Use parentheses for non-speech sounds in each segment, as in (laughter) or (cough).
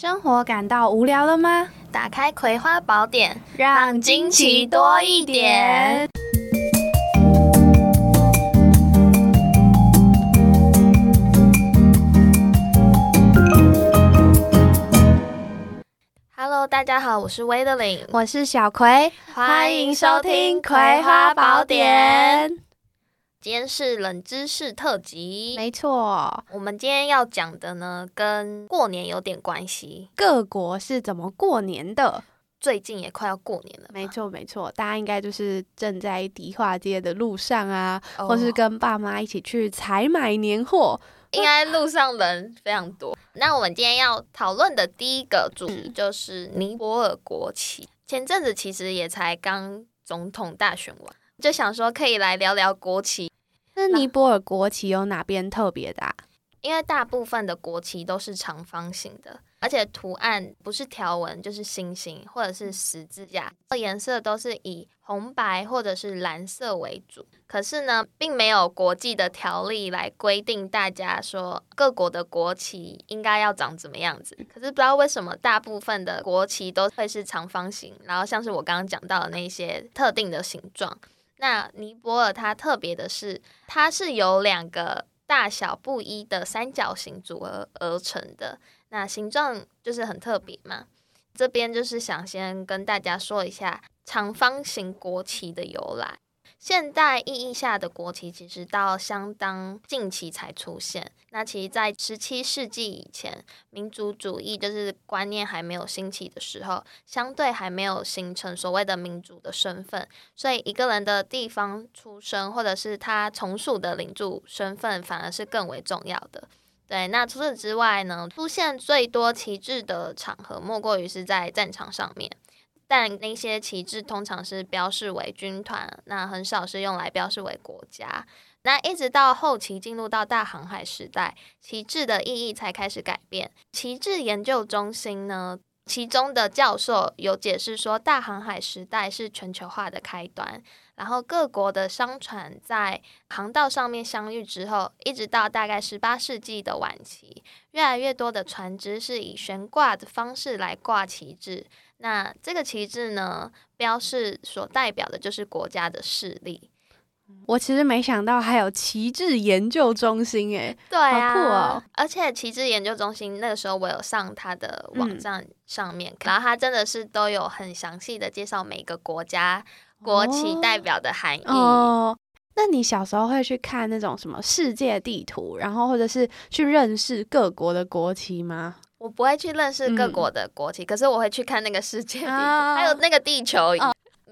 生活感到无聊了吗？打开《葵花宝典》，让惊奇多一点。Hello，大家好，我是威德林，我是小葵，欢迎收听《葵花宝典》。今天是冷知识特辑，没错，我们今天要讲的呢，跟过年有点关系。各国是怎么过年的？最近也快要过年了，没错没错，大家应该就是正在迪化街的路上啊，哦或是跟爸妈一起去采买年货。应该路上人非常多。那我们今天要讨论的第一个主题就是尼泊尔国旗。前阵子其实也才刚总统大选完，就想说可以来聊聊国旗，那尼泊尔国旗有哪边特别的、啊？因为大部分的国旗都是长方形的，而且图案不是条纹就是星星或者是十字架，颜色都是以红白或者是蓝色为主。可是呢，并没有国际的条例来规定大家说各国的国旗应该要长怎么样子。可是不知道为什么，大部分的国旗都会是长方形，然后像是我刚刚讲到的那些特定的形状。那尼泊尔它特别的是，它是由两个大小不一的三角形组合而成的，那形状就是很特别嘛。这边就是想先跟大家说一下长方形国旗的由来。现代意义下的国旗其实到相当近期才出现。那其实，在十七世纪以前，民族主义就是观念还没有兴起的时候，相对还没有形成所谓的民族的身份，所以一个人的地方出生或者是他从属的领主身份，反而是更为重要的。对，那除此之外呢，出现最多旗帜的场合，莫过于是在战场上面。但那些旗帜通常是标示为军团，那很少是用来标示为国家。那一直到后期进入到大航海时代，旗帜的意义才开始改变。旗帜研究中心呢，其中的教授有解释说，大航海时代是全球化的开端。然后各国的商船在航道上面相遇之后，一直到大概十八世纪的晚期，越来越多的船只是以悬挂的方式来挂旗帜。那这个旗帜呢，标示所代表的就是国家的势力。我其实没想到还有旗帜研究中心诶，对啊，好酷哦！而且旗帜研究中心那个时候我有上它的网站上面，然后它真的是都有很详细的介绍每个国家国旗代表的含义。哦，那你小时候会去看那种什么世界地图，然后或者是去认识各国的国旗吗？我不会去认识各嗯国的国旗，可是我会去看那个世界地图，啊还有那个地球仪。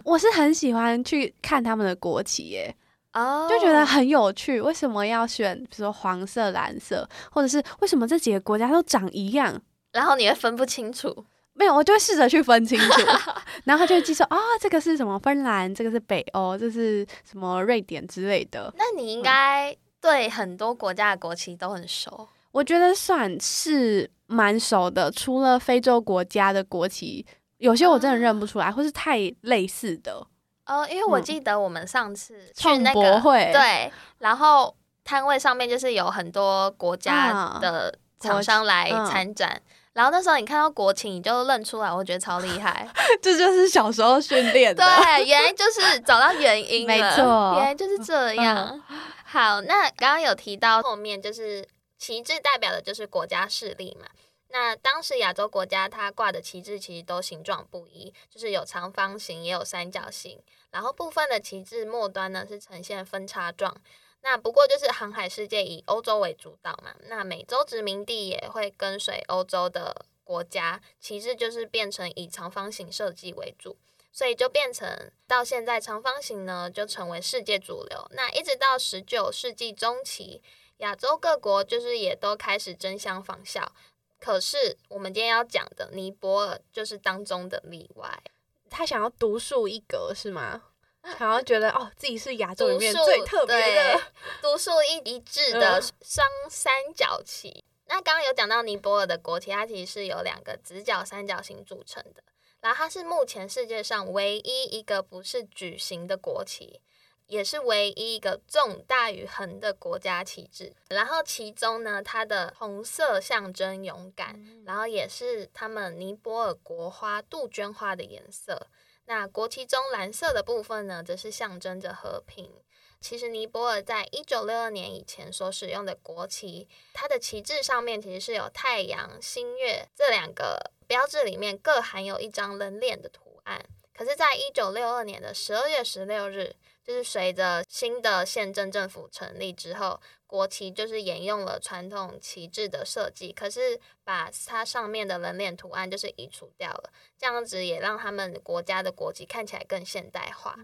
我是很喜欢去看他们的国旗耶，哦就觉得很有趣。为什么要选，比如说黄色、蓝色，或者是为什么这几个国家都长一样？然后你会分不清楚。没有，我就会试着去分清楚，(laughs) 然后就会记说啊、这个是什么芬兰，这个是北欧，这是什么瑞典之类的。那你应该对很多国家的国旗都很熟。我觉得算是蛮熟的，除了非洲国家的国旗，有些我真的认不出来，或是太类似的。哦，因为我嗯记得我们上次去那个对，然后摊位上面就是有很多国家啊的国厂商来嗯参展。然后那时候你看到国旗，你就认出来，我觉得超厉害。(laughs) 这就是小时候训练的。对，(laughs) 原来就是找到原因了，没错原来就是这样。好，那刚刚有提到后面就是旗帜代表的就是国家势力嘛。那当时亚洲国家它挂的旗帜其实都形状不一，就是有长方形也有三角形，然后部分的旗帜末端呢是呈现分叉状。那不过就是航海世界以欧洲为主导嘛，那美洲殖民地也会跟随欧洲的国家，旗帜就是变成以长方形设计为主。所以就变成到现在长方形呢，就成为世界主流。那一直到十九世纪中期，亚洲各国就是也都开始争相仿效。可是我们今天要讲的尼泊尔就是当中的例外，他想要独树一格是吗？想要觉得哦自己是亚洲里面最特别的。独树一一帜的嗯双三角旗。那刚刚有讲到尼泊尔的国旗，它其实是由两个直角三角形组成的，然后它是目前世界上唯一一个不是矩形的国旗。也是唯一一个纵大于横的国家旗帜。然后其中呢，它的红色象征勇敢，然后也是他们尼泊尔国花杜鹃花的颜色。那国旗中蓝色的部分呢，则是象征着和平。其实尼泊尔在一九六二年以前所使用的国旗，它的旗帜上面其实是有太阳、星月这两个标志，里面各含有一张人脸的图案。可是，在一九六二年的十二月十六日，就是随着新的县政政府成立之后，国旗就是沿用了传统旗帜的设计，可是把它上面的人脸图案就是移除掉了，这样子也让他们国家的国旗看起来更现代化。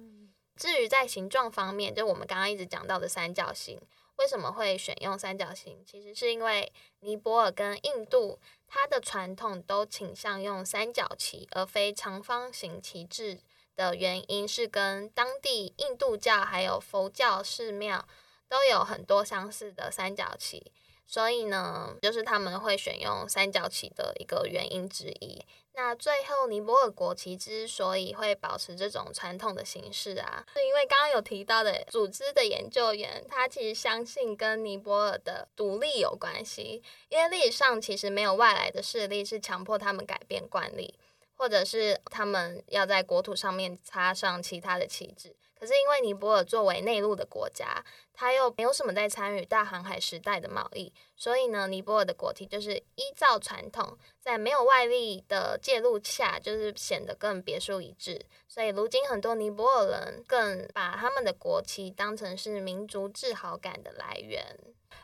至于在形状方面，就我们刚刚一直讲到的三角形，为什么会选用三角形？其实是因为尼泊尔跟印度，它的传统都倾向用三角旗而非长方形旗帜的原因，是跟当地印度教还有佛教寺庙都有很多相似的三角旗。所以呢，就是他们会选用三角旗的一个原因之一。那最后，尼泊尔国旗之所以会保持这种传统的形式啊，是因为刚刚有提到的组织的研究员，他其实相信跟尼泊尔的独立有关系。因为历史上其实没有外来的势力是强迫他们改变惯例，或者是他们要在国土上面插上其他的旗帜。可是因为尼泊尔作为内陆的国家，它又没有什么在参与大航海时代的贸易，所以呢，尼泊尔的国旗就是依照传统，在没有外力的介入下，就是显得更别树一帜。所以如今很多尼泊尔人更把他们的国旗当成是民族自豪感的来源。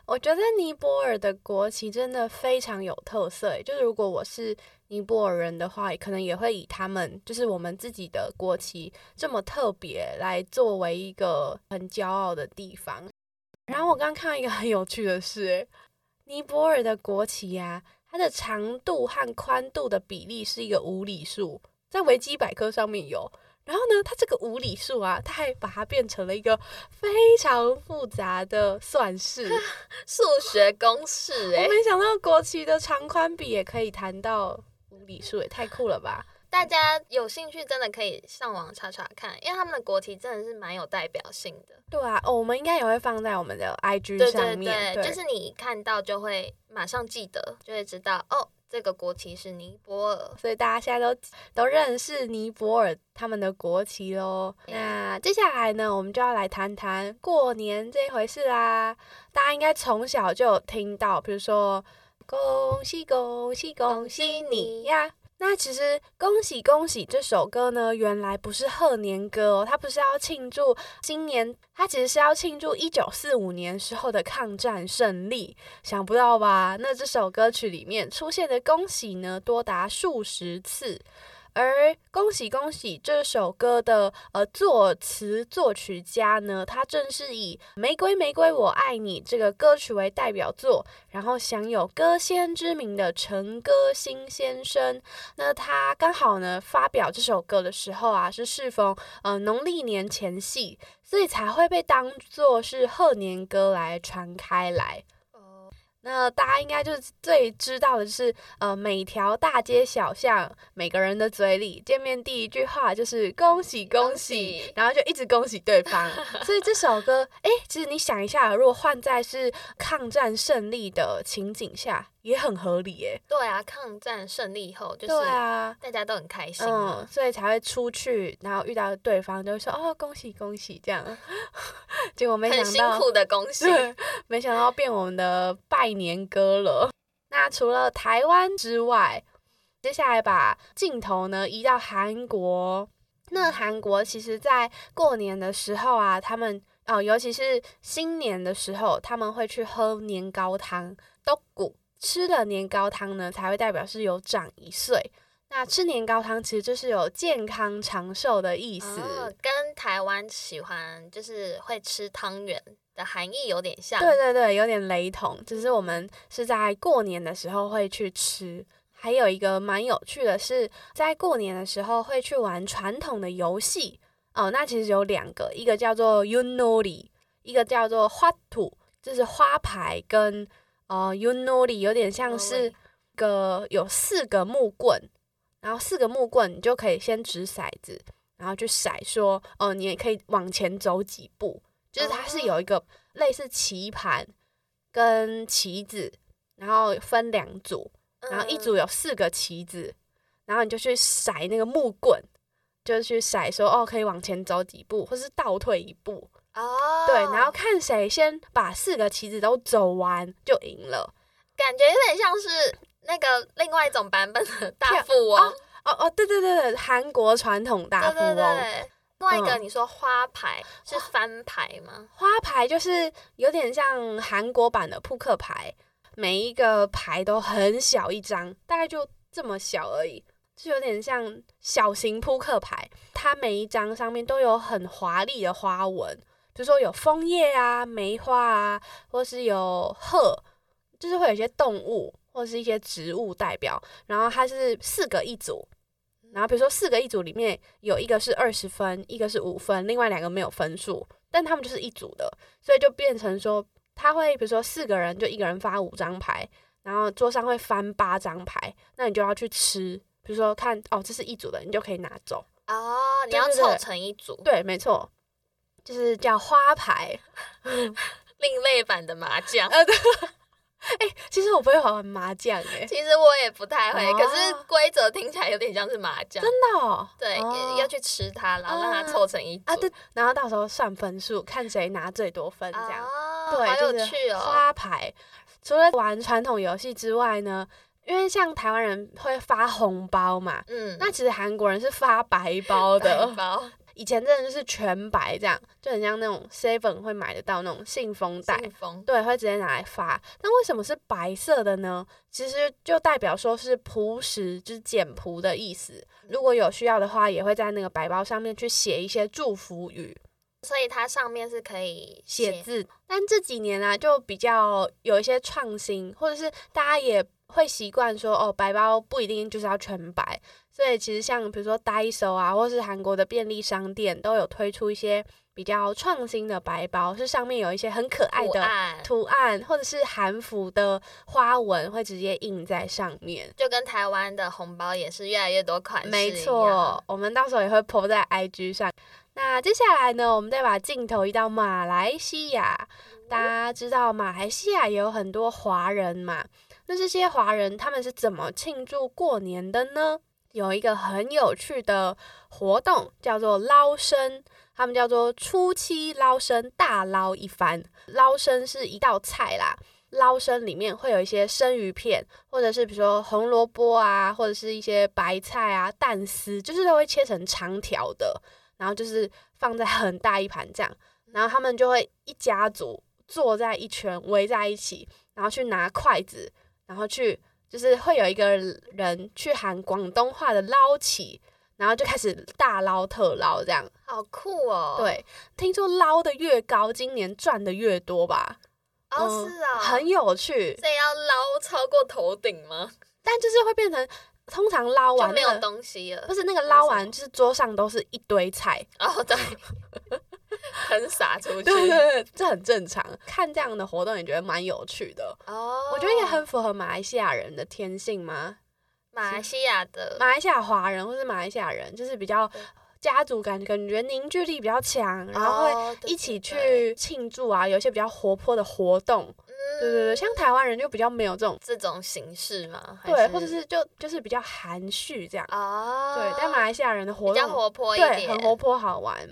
我觉得尼泊尔的国旗真的非常有特色，就是如果我是。尼泊尔人的话，可能也会以他们就是我们自己的国旗这么特别来作为一个很骄傲的地方。然后我刚刚看到一个很有趣的事，尼泊尔的国旗呀，它的长度和宽度的比例是一个无理数，在维基百科上面有。然后呢，它这个无理数啊，它还把它变成了一个非常复杂的算式，数学公式。哎，我没想到国旗的长宽比也可以谈到。礼数也太酷了吧！大家有兴趣真的可以上网查查看，因为他们的国旗真的是蛮有代表性的。对啊，哦，我们应该也会放在我们的 IG 上面，就是你看到就会马上记得，就会知道哦，这个国旗是尼泊尔，所以大家现在都都认识尼泊尔他们的国旗喽。那接下来呢，我们就要来谈谈过年这一回事啦。大家应该从小就有听到，比如说。恭喜恭喜恭喜你呀！那其实“恭喜恭喜”这首歌呢，原来不是贺年歌哦，它不是要庆祝新年，它其实是要庆祝一九四五年时候的抗战胜利。想不到吧？那这首歌曲里面出现的“恭喜”呢，多达数十次。而恭喜恭喜这首歌的呃作词作曲家呢，他正是以《玫瑰玫瑰我爱你》这个歌曲为代表作，然后享有歌仙之名的陈歌辛先生。那他刚好呢发表这首歌的时候啊，是适逢呃农历年前夕，所以才会被当作是贺年歌来传开来。那大家应该就是最知道的是，呃，每条大街小巷，每个人的嘴里见面第一句话就是恭喜恭喜，然后就一直恭喜对方。所以这首歌，哎，其实你想一下，如果换在是抗战胜利的情景下。也很合理耶。对啊，抗战胜利后就是啊，大家都很开心，嗯，所以才会出去，然后遇到对方就会说哦，恭喜恭喜这样。(laughs) 结果没想到，辛苦的恭喜，没想到变我们的拜年歌了。那除了台湾之外，接下来把镜头呢移到韩国。那韩国其实，在过年的时候啊，他们哦，尤其是新年的时候，他们会去喝年糕汤，都谷。吃了年糕汤呢，才会代表是有长一岁。那吃年糕汤其实就是有健康长寿的意思，跟台湾喜欢就是会吃汤圆的含义有点像。对对对，有点雷同，只是我们是在过年的时候会去吃。还有一个蛮有趣的是，在过年的时候会去玩传统的游戏哦。那其实有两个，一个叫做 Unoli，一个叫做花土，就是花牌跟。哦，Unoli 有点像是个有四个木棍，然后四个木棍你就可以先掷骰子，然后去骰说，哦，你也可以往前走几步，就是它是有一个类似棋盘跟棋子，然后分两组，然后一组有四个棋子，然后你就去骰那个木棍，就去骰说，哦，可以往前走几步，或是倒退一步。哦，对，然后看谁先把四个棋子都走完就赢了。感觉有点像是那个另外一种版本的大富翁。哦哦，对对对对，韩国传统大富翁。对对对。另外一个你说花牌是翻牌吗？花牌就是有点像韩国版的扑克牌，每一个牌都很小一张，大概就这么小而已，就有点像小型扑克牌。它每一张上面都有很华丽的花纹。比如说有枫叶啊、梅花啊，或是有鹤，就是会有一些动物或是一些植物代表。然后它是四个一组，然后比如说四个一组里面有一个是二十分，一个是五分，另外两个没有分数，但他们就是一组的，所以就变成说他会比如说四个人就一个人发五张牌，然后桌上会翻八张牌，那你就要去吃，比如说看哦这是一组的，你就可以拿走哦，你要凑成一组，对，没错。就是叫花牌，另类版的麻将。呃，对，(laughs) (laughs) 哎，其实我不会玩麻将，哎，其实我也不太会，可是规则听起来有点像是麻将，真的哦。对，要去吃它，然后让它凑成一啊，对，然后到时候算分数，看谁拿最多分，这样。对，好有趣哦。花牌除了玩传统游戏之外呢，因为像台湾人会发红包嘛，嗯，那其实韩国人是发白包的包。以前真的就是全白这样，就很像那种 seven 会买得到那种信封袋，对，会直接拿来发。那为什么是白色的呢？其实就代表说是朴实，就是简朴的意思。如果有需要的话，也会在那个白包上面去写一些祝福语，所以它上面是可以写字。但这几年啊，就比较有一些创新，或者是大家也会习惯说，哦，白包不一定就是要全白。所以其实像比如说 Daiso 啊，或是韩国的便利商店，都有推出一些比较创新的白包，是上面有一些很可爱的图案，或者是韩服的花纹，会直接印在上面。就跟台湾的红包也是越来越多款式没错，我们到时候也会 po 在 IG 上。那接下来呢，我们再把镜头移到马来西亚。大家知道马来西亚也有很多华人嘛？那这些华人他们是怎么庆祝过年的呢？有一个很有趣的活动，叫做捞生。他们叫做初七捞生，大捞一番。捞生是一道菜啦，捞生里面会有一些生鱼片，或者是比如说红萝卜啊，或者是一些白菜啊、蛋丝，就是都会切成长条的，然后就是放在很大一盘这样。然后他们就会一家族坐在一圈，围在一起，然后去拿筷子，然后去。就是会有一个人去喊广东话的捞起，然后就开始大捞特捞，这样好酷哦。对，听说捞的越高，今年赚的越多吧？哦，是啊，很有趣。这要捞超过头顶吗？但就是会变成，通常捞完没有东西了，不是那个捞完，就是桌上都是一堆菜。哦，对。(laughs) 很洒出去，对对对，这很正常。看这样的活动也觉得蛮有趣的哦。我觉得也很符合马来西亚人的天性吗？马来西亚的马来西亚华人或是马来西亚人，就是比较家族感，感觉凝聚力比较强，然后会一起去庆祝啊，有一些比较活泼的活动。对对对，像台湾人就比较没有这种这种形式嘛，对，或者是就就是比较含蓄这样哦。对，但马来西亚人的活动比较活泼一点，很活泼好玩。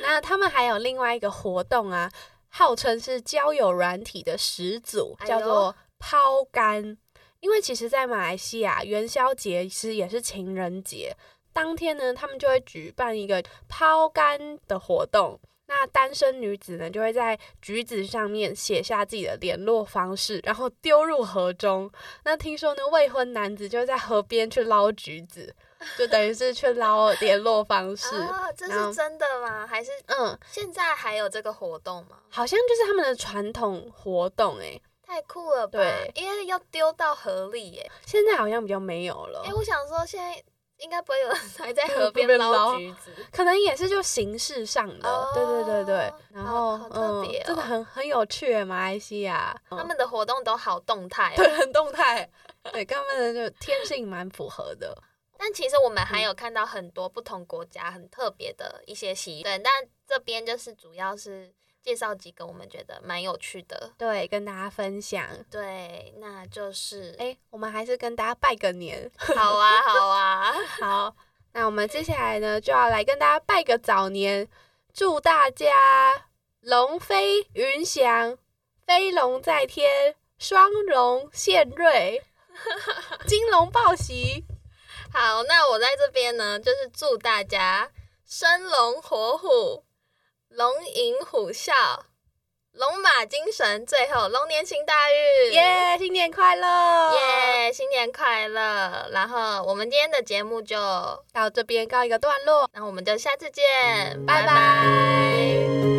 那他们还有另外一个活动啊，号称是交友软体的始祖，叫做抛竿。因为其实，在马来西亚元宵节其实也是情人节，当天呢，他们就会举办一个抛竿的活动。那单身女子呢，就会在橘子上面写下自己的联络方式，然后丢入河中。那听说呢，未婚男子就在河边去捞橘子。就等于是去捞联络方式啊，这是真的吗？还是嗯，现在还有这个活动吗？好像就是他们的传统活动哎，太酷了吧！对，因为要丢到河里哎，现在好像比较没有了。哎，我想说现在应该不会有人 (laughs) 还在河边捞橘子，可能也是就形式上的，对对对对。然后嗯，真的很很有趣，马来西亚他们的活动都好动态，对，很动态，(laughs) 对，跟他们的就天性蛮符合的。但其实我们还有看到很多不同国家很特别的一些习俗，对，但这边就是主要是介绍几个我们觉得蛮有趣的，对，跟大家分享。对，那就是哎，我们还是跟大家拜个年。(laughs) 好啊，好啊，(laughs) 好。那我们接下来呢，就要来跟大家拜个早年，祝大家龙飞云翔，飞龙在天，双龙献瑞，(laughs) 金龙报喜。好，那我在这边呢，就是祝大家生龙活虎，龙吟虎啸，龙马精神，最后龙年行大运，耶！新年快乐，耶！新年快乐。然后我们今天的节目就到这边告一个段落，那我们就下次见，拜拜。